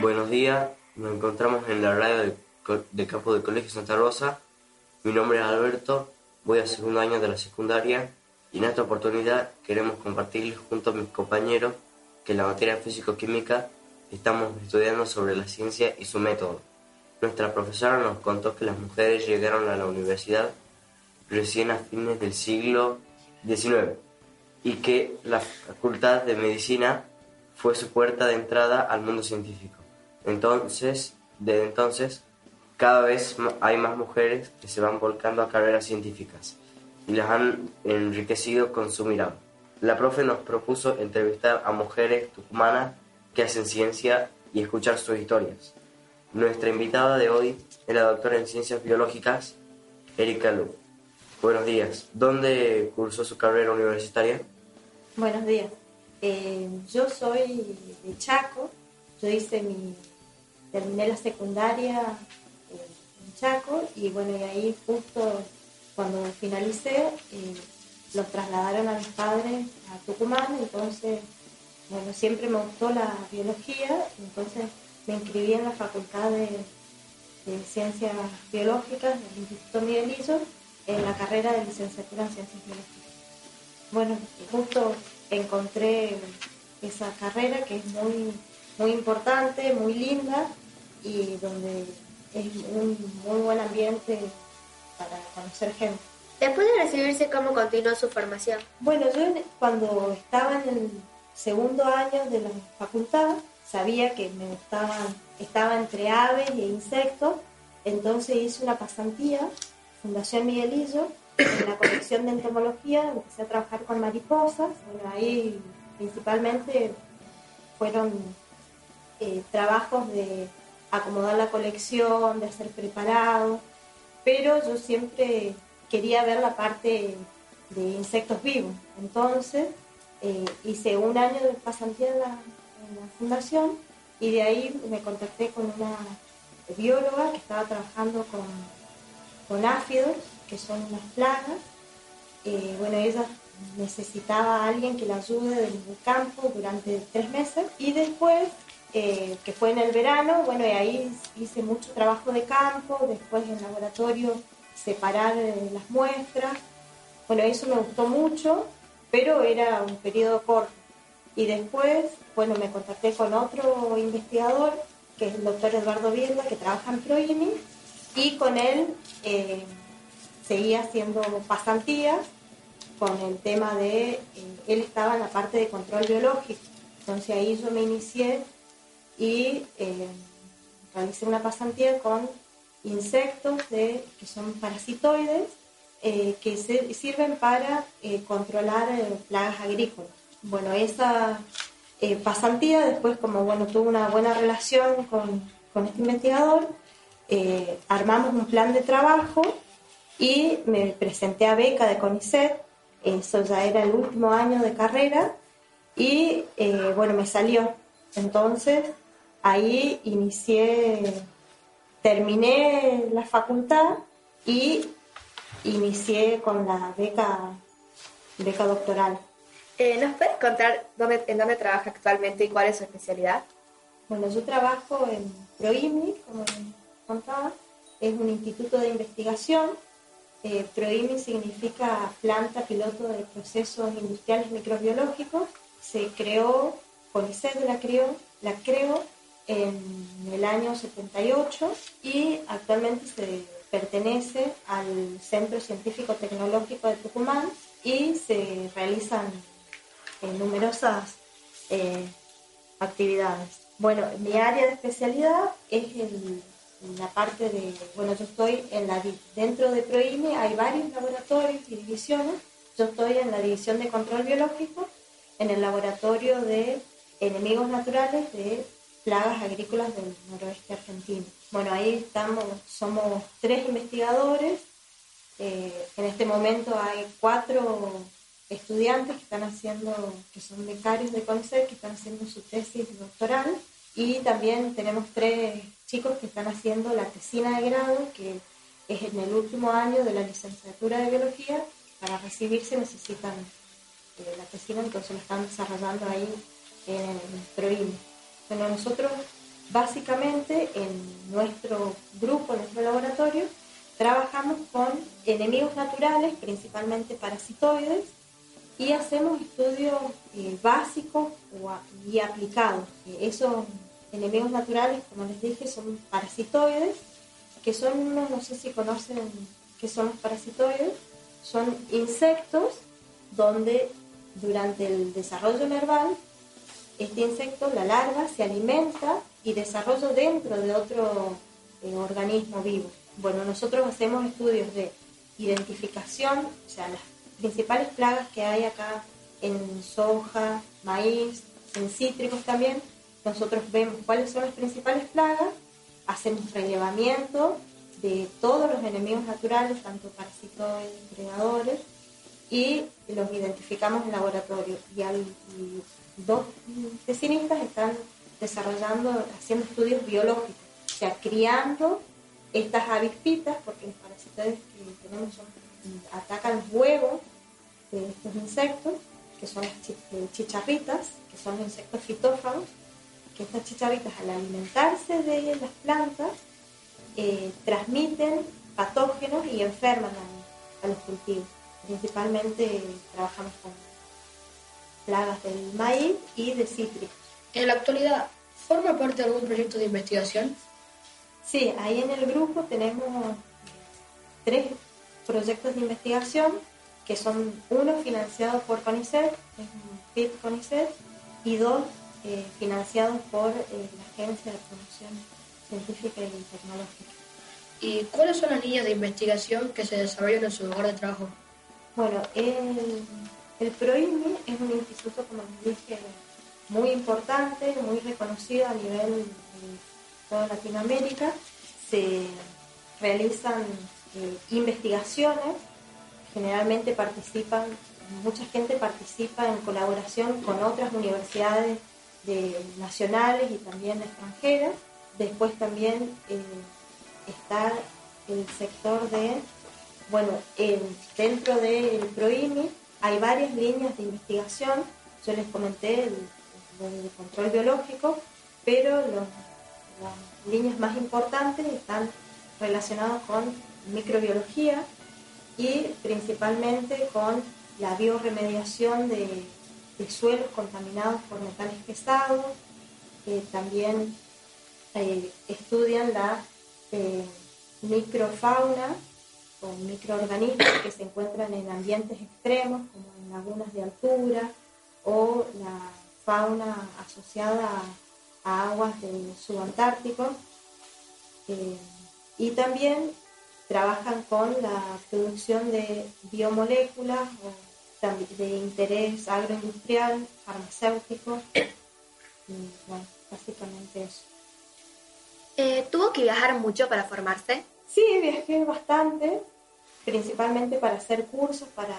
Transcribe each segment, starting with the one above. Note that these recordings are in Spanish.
Buenos días, nos encontramos en la radio de, de campo del Colegio Santa Rosa. Mi nombre es Alberto, voy a segundo año de la secundaria y en esta oportunidad queremos compartirles junto a mis compañeros que en la materia físico-química estamos estudiando sobre la ciencia y su método. Nuestra profesora nos contó que las mujeres llegaron a la universidad recién a fines del siglo XIX y que la Facultad de Medicina fue su puerta de entrada al mundo científico. Entonces, desde entonces, cada vez hay más mujeres que se van volcando a carreras científicas y las han enriquecido con su mirada. La profe nos propuso entrevistar a mujeres tucumanas que hacen ciencia y escuchar sus historias. Nuestra invitada de hoy es la doctora en ciencias biológicas, Erika Lu. Buenos días. ¿Dónde cursó su carrera universitaria? Buenos días. Eh, yo soy de Chaco. Yo hice mi terminé la secundaria en Chaco y bueno, y ahí justo cuando finalicé, eh, los trasladaron a mis padres a Tucumán, entonces, bueno, siempre me gustó la biología, entonces me inscribí en la Facultad de, Ciencias Biológicas del Instituto Miguelillo en la carrera de licenciatura en Ciencias Biológicas. Bueno, justo encontré esa carrera que es muy, muy importante, muy linda, y donde es un muy buen ambiente para conocer gente. Después de recibirse, ¿cómo continuó su formación? Bueno, yo cuando estaba en el segundo año de la facultad, sabía que me gustaban, estaba entre aves e insectos, entonces hice una pasantía, Fundación Miguelillo, en la colección de entomología, empecé a trabajar con mariposas, bueno, ahí principalmente fueron eh, trabajos de acomodar la colección, de hacer preparado, pero yo siempre quería ver la parte de insectos vivos. Entonces eh, hice un año de pasantía en la, fundación y de ahí me contacté con una bióloga que estaba trabajando con, con áfidos, que son unas plagas. Eh, bueno, ella necesitaba a alguien que la ayude desde el campo durante tres meses y después eh, que fue en el verano, bueno, y ahí hice mucho trabajo de campo, después en laboratorio separar eh, las muestras, bueno, eso me gustó mucho, pero era un periodo corto. Y después, bueno, me contacté con otro investigador, que es el doctor Eduardo Vienda, que trabaja en Proimi, y con él eh, seguía haciendo pasantías con el tema de, él estaba en la parte de control biológico, entonces ahí yo me inicié y eh, realicé una pasantía con insectos que son parasitoides eh, que sirven para eh, controlar plagas agrícolas. Bueno, esa pasantía después, como bueno, tuve una buena relación con, con este investigador, armamos un plan de trabajo y me presenté a beca de CONICET, eso ya era el último año de carrera y bueno, me salió. Entonces ahí inicié, terminé la facultad y inicié con la beca, beca doctoral. Eh, ¿Nos puedes contar dónde, en dónde trabaja actualmente y cuál es su especialidad? Bueno, yo trabajo en ProIMI, como contaba, es un instituto de investigación. Eh, ProIMI significa planta piloto de procesos industriales microbiológicos. Se creó, Policet la creó, la creó en el año 78 y actualmente se pertenece al Centro Científico Tecnológico de Tucumán y se realizan eh, numerosas eh, actividades. Bueno, mi área de especialidad es la parte de, bueno, yo estoy en la dentro de PROIME hay varios laboratorios y divisiones, Yo estoy en la división de control biológico en el laboratorio de enemigos naturales de plagas agrícolas del noroeste argentino. Bueno, ahí estamos, somos tres investigadores. Eh, en este momento hay cuatro estudiantes que están haciendo, que son becarios de CONICET, que están haciendo su tesis doctoral. Y también tenemos tres chicos que están haciendo la tesina de grado, que es en el último año de la licenciatura de biología. Para recibirse necesitan eh, la tesina, entonces lo están desarrollando ahí en el PROIME. Bueno, nosotros básicamente en nuestro grupo, en nuestro laboratorio, trabajamos con enemigos naturales, principalmente parasitoides, y hacemos estudios eh, básicos y aplicados. esos enemigos naturales, como les dije, son parasitoides, que son unos, no sé si conocen qué son parasitoides, son insectos donde durante el desarrollo nerval, este insecto, la larva, se alimenta y desarrolla dentro de otro eh, organismo vivo. Bueno, nosotros hacemos estudios de identificación, o sea, las principales plagas que hay acá en soja, maíz, en cítricos también, nosotros vemos cuáles son las principales plagas, hacemos relevamiento de todos los enemigos naturales, tanto parasitoides, predadores, y los identificamos en laboratorio. Y, al, dos tesinistas están desarrollando, haciendo estudios biológicos, o sea, criando estas avispitas, porque los parasitoides que tenemos atacan los huevos de estos insectos, que son las eh, chicharritas, que son los insectos fitófagos, que estas chicharritas al alimentarse de las plantas eh, transmiten patógenos y enferman a los cultivos. Principalmente trabajamos con plagas del maíz y de cítricos. En la actualidad, ¿forma parte de algún proyecto de investigación? Sí, ahí en el grupo tenemos tres proyectos de investigación que son uno financiado por CONICET, es un PIB CONICET, y dos eh, financiados por eh, la Agencia de Promoción Científica y Tecnológica. ¿Y cuáles son las líneas de investigación que se desarrollan en su lugar de trabajo? Bueno, el, el PROIMI es un instituto, como les dije, muy importante, muy reconocido a nivel de toda Latinoamérica. Se realizan eh, investigaciones, generalmente participan, mucha gente participa en colaboración con otras universidades nacionales y también extranjeras. Después también eh, está el sector de bueno, dentro del PROIMI hay varias líneas de investigación. Yo les comenté el, control biológico, pero las líneas más importantes están relacionadas con microbiología y principalmente con la bioremediación de, suelos contaminados por metales pesados. también eh, estudian la eh, microfauna microorganismos que se encuentran en ambientes extremos, como en lagunas de altura, o la fauna asociada a, aguas del subantártico. Eh, y también trabajan con la producción de biomoléculas de interés agroindustrial, farmacéutico. Y bueno, básicamente eso. Eh, ¿Tuvo que viajar mucho para formarse? Sí, viajé bastante principalmente para hacer cursos, para,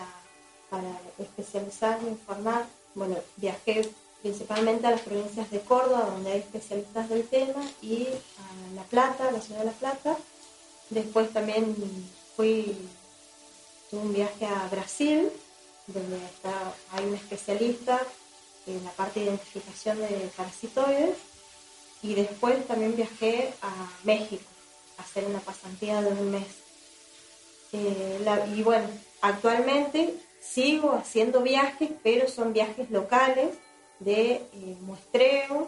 para especializarme, informar. Bueno, viajé principalmente a las provincias de Córdoba, donde hay especialistas del tema, y a La Plata, la ciudad de La Plata. Después también fui, tuve un viaje a Brasil, donde está, hay un especialista en la parte de identificación de parasitoides. Y después también viajé a México, a hacer una pasantía de un mes. Eh, y bueno, actualmente sigo haciendo viajes, pero son viajes locales de eh, muestreos,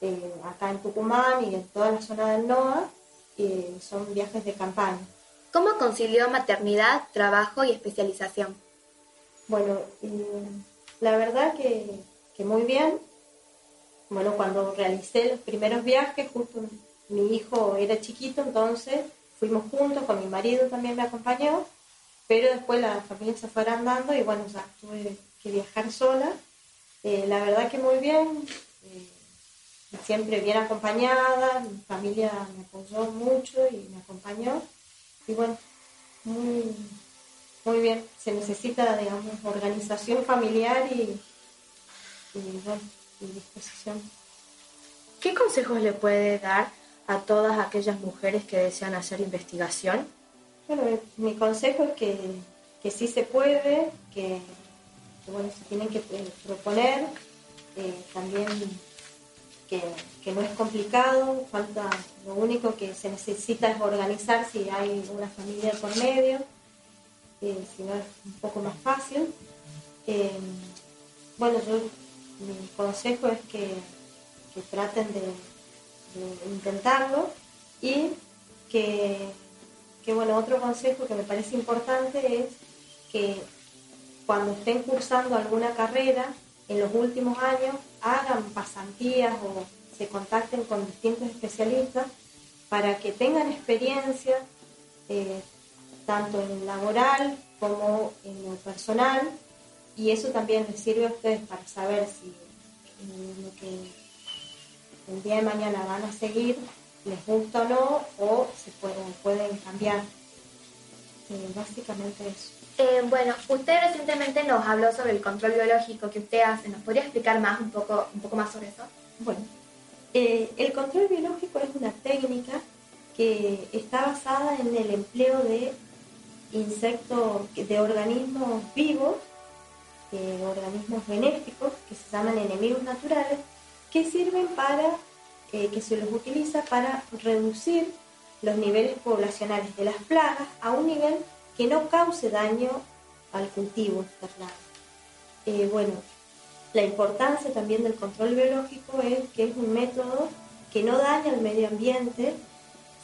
eh, acá en Tucumán y en toda la zona del NOA, son viajes de campaña. ¿Cómo concilió maternidad, trabajo y especialización? Bueno, la verdad que, que, muy bien. Bueno, cuando realicé los primeros viajes, justo mi hijo era chiquito, entonces fuimos juntos, con mi marido también me acompañó, pero después la familia se fue agrandando y bueno, ya tuve que viajar sola. Eh, la verdad que muy bien, eh, siempre bien acompañada, mi familia me apoyó mucho y me acompañó. Y bueno, muy, muy bien, se necesita, digamos, organización familiar y, bueno, y disposición. ¿Qué consejos le puede dar a todas aquellas mujeres que desean hacer investigación? Bueno, mi consejo es que, que sí se puede, que, bueno, se tienen que proponer, eh, también que, que no es complicado, falta, lo único que se necesita es organizar si hay una familia por medio, eh, si no es un poco más fácil. Eh, bueno, yo, mi consejo es que, que traten de intentarlo y que, que, bueno, otro consejo que me parece importante es que cuando estén cursando alguna carrera, en los últimos años hagan pasantías o se contacten con distintos especialistas para que tengan experiencia eh, tanto en laboral como en lo personal y eso también les sirve a ustedes para saber si lo que el día de mañana van a seguir les gusta o no o se pueden, pueden cambiar. Eh, básicamente eso. Eh, bueno, usted recientemente nos habló sobre el control biológico que usted hace. ¿Nos podría explicar más un poco, un poco más sobre eso? Bueno, eh, el control biológico es una técnica que está basada en el empleo de insectos, de organismos vivos, eh, organismos benéficos que se llaman enemigos naturales, que sirven para, eh, que se los utiliza para reducir los niveles poblacionales de las plagas a un nivel que no cause daño al cultivo. Eh, bueno, la importancia también del control biológico es que es un método que no daña al medio ambiente,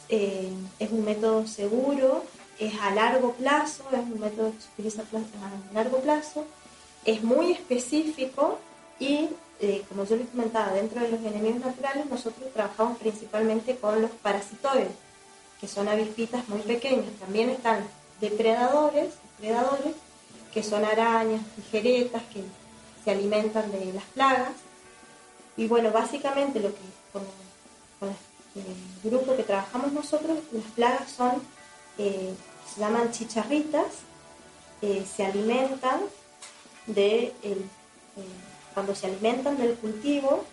eh, es un método seguro, es a largo plazo, es un método que se utiliza a largo plazo, es muy específico y, eh, como yo les comentaba, dentro de los enemigos naturales nosotros trabajamos principalmente con los parasitoides, que son avispitas muy pequeñas. También están depredadores, depredadores que son arañas, tijeretas, que se alimentan de las plagas. Y bueno, básicamente lo que con, el grupo que trabajamos nosotros, las plagas son, eh, se llaman chicharritas, eh, se alimentan de eh, cuando se alimentan del cultivo,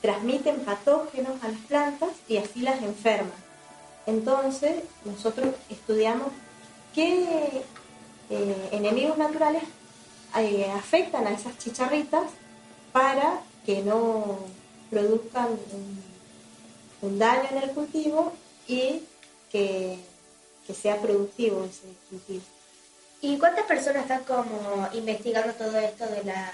transmiten patógenos a las plantas y así las enferman. Entonces, nosotros estudiamos qué eh, enemigos naturales eh, afectan a esas chicharritas para que no produzcan un, un daño en el cultivo y que, que, sea productivo ese cultivo. ¿Y cuántas personas están como investigando todo esto de las,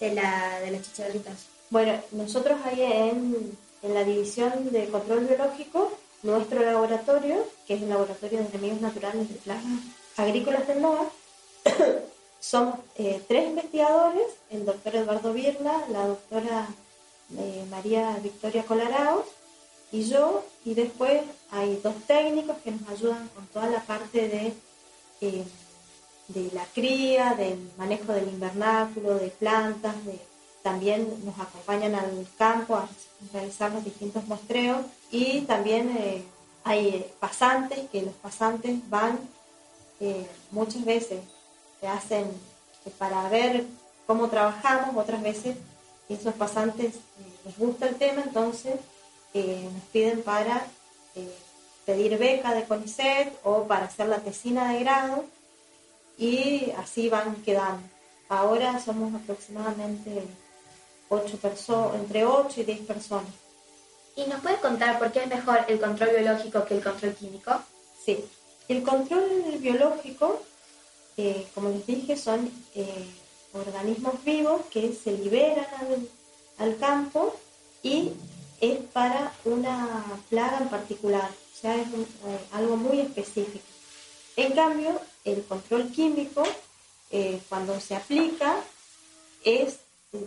de, la, de las chicharritas? Bueno, nosotros ahí en, en la división de control biológico nuestro laboratorio, que es el Laboratorio de Enemigos Naturales de Plagas Agrícolas del NOA, somos eh, tres investigadores, el doctor Eduardo Birla, la doctora eh, María Victoria Colaraos y yo, y después hay dos técnicos que nos ayudan con toda la parte de, eh, de la cría, del manejo del invernáculo, de plantas, también nos acompañan al campo a realizar los distintos muestreos y también eh, hay pasantes, que los pasantes van eh, muchas veces, se hacen eh, para ver cómo trabajamos, otras veces esos pasantes les gusta el tema, entonces nos piden para pedir beca de CONICET o para hacer la tesina de grado y así van quedando. Ahora somos aproximadamente ocho personas, entre 8 y 10 personas. ¿Y nos puede contar por qué es mejor el control biológico que el control químico? Sí, el control biológico, eh, como les dije, son eh, organismos vivos que se liberan al, al, campo y es para una plaga en particular, o sea, es un, eh, algo muy específico. En cambio, el control químico, eh, cuando se aplica, es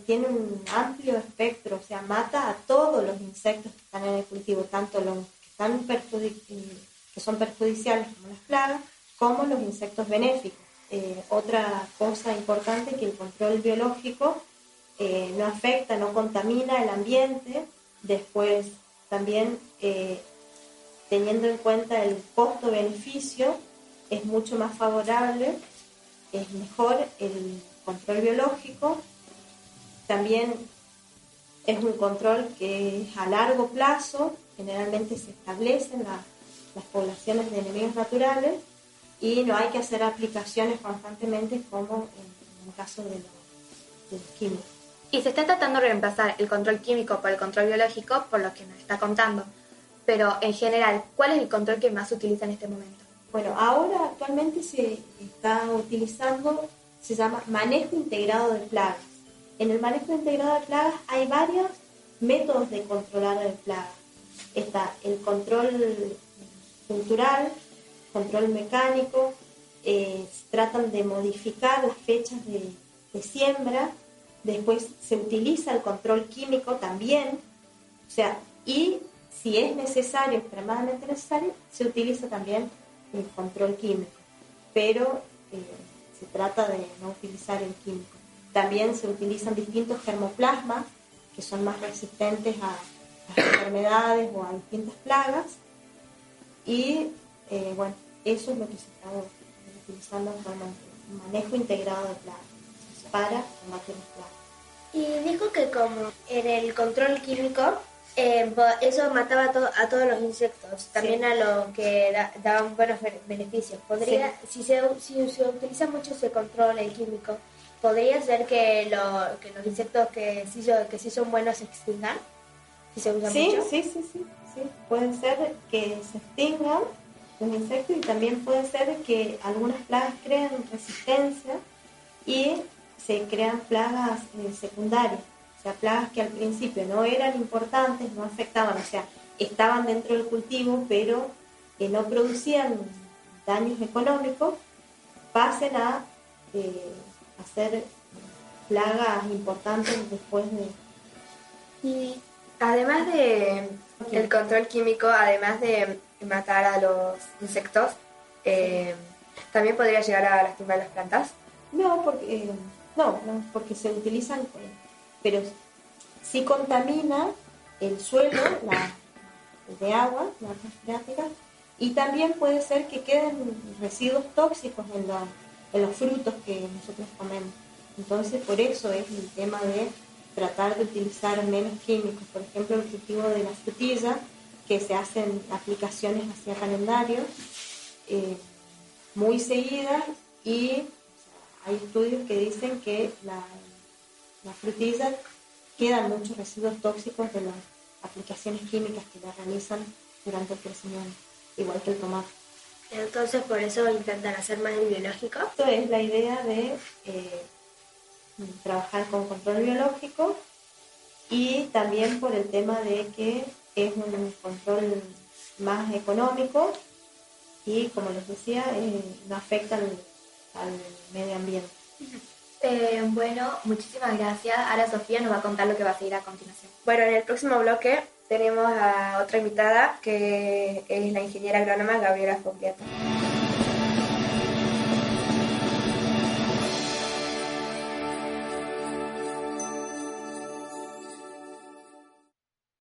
tiene un amplio espectro, o sea, mata a todos los insectos que están en el cultivo, tanto los que, están que son perjudiciales como las plagas, como los insectos benéficos. Eh, otra cosa importante que el control biológico eh, no afecta, no contamina el ambiente, después también eh, teniendo en cuenta el costo-beneficio, es mucho más favorable, es mejor el control biológico, también es un control que es a largo plazo, generalmente se establecen las poblaciones de enemigos naturales y no hay que hacer aplicaciones constantemente como en, el caso de los, químicos. Y se está tratando de reemplazar el control químico por el control biológico, por lo que nos está contando. Pero en general, ¿cuál es el control que más se utiliza en este momento? Bueno, ahora actualmente se está utilizando, se llama manejo integrado de plagas. En el manejo integrado de plagas hay varios métodos de controlar de plagas. Está el control cultural, control mecánico, eh, tratan de modificar las fechas de, siembra, después se utiliza el control químico también, o sea, y si es necesario, extremadamente necesario, se utiliza también el control químico, pero eh, se trata de no utilizar el químico. También se utilizan distintos germoplasmas que son más resistentes a, a enfermedades o a distintas plagas y eh, bueno, eso es lo que se está utilizando actualmente, un manejo integrado de plagas para combatir las plagas. Y dijo que como en el control químico, eh, eso mataba a, a, todos los insectos, también a los que daban buenos beneficios. Podría, si, se, si se utiliza mucho ese control el químico, ¿podría ser que, lo, que los insectos que sí, que sí son buenos se extingan? Si se usa sí, sí, sí, sí, sí. Puede ser que se extingan los insectos y también puede ser que algunas plagas creen resistencia y se crean plagas eh, secundarias, o sea, plagas que al principio no eran importantes, no afectaban, o sea, estaban dentro del cultivo, pero que no producían daños económicos, pasen a eh, hacer plagas importantes después de... Y además de el control químico, además de matar a los insectos, eh, ¿también podría llegar a lastimar las plantas? No, porque, eh, no, porque se utilizan, pero sí contamina el suelo la, de agua, las freáticas, y también puede ser que queden residuos tóxicos en, en los frutos que nosotros comemos. Entonces, por eso es el tema de tratar de utilizar menos químicos. Por ejemplo, el cultivo de la frutilla que se hacen aplicaciones hacia calendario eh, muy seguidas y hay estudios que dicen que la, la frutilla quedan muchos residuos tóxicos de las aplicaciones químicas que la realizan durante el crecimiento, igual que el tomate. Entonces por eso intentan hacer más el biológico. Esto es la idea de eh, trabajar con control biológico y también por el tema de que es un control más económico y, como les decía, eh, no afecta al, medio ambiente. Eh, bueno, muchísimas gracias. Ahora Sofía nos va a contar lo que va a seguir a continuación. Bueno, en el próximo bloque tenemos a otra invitada que es la ingeniera agrónoma Gabriela Fogliata.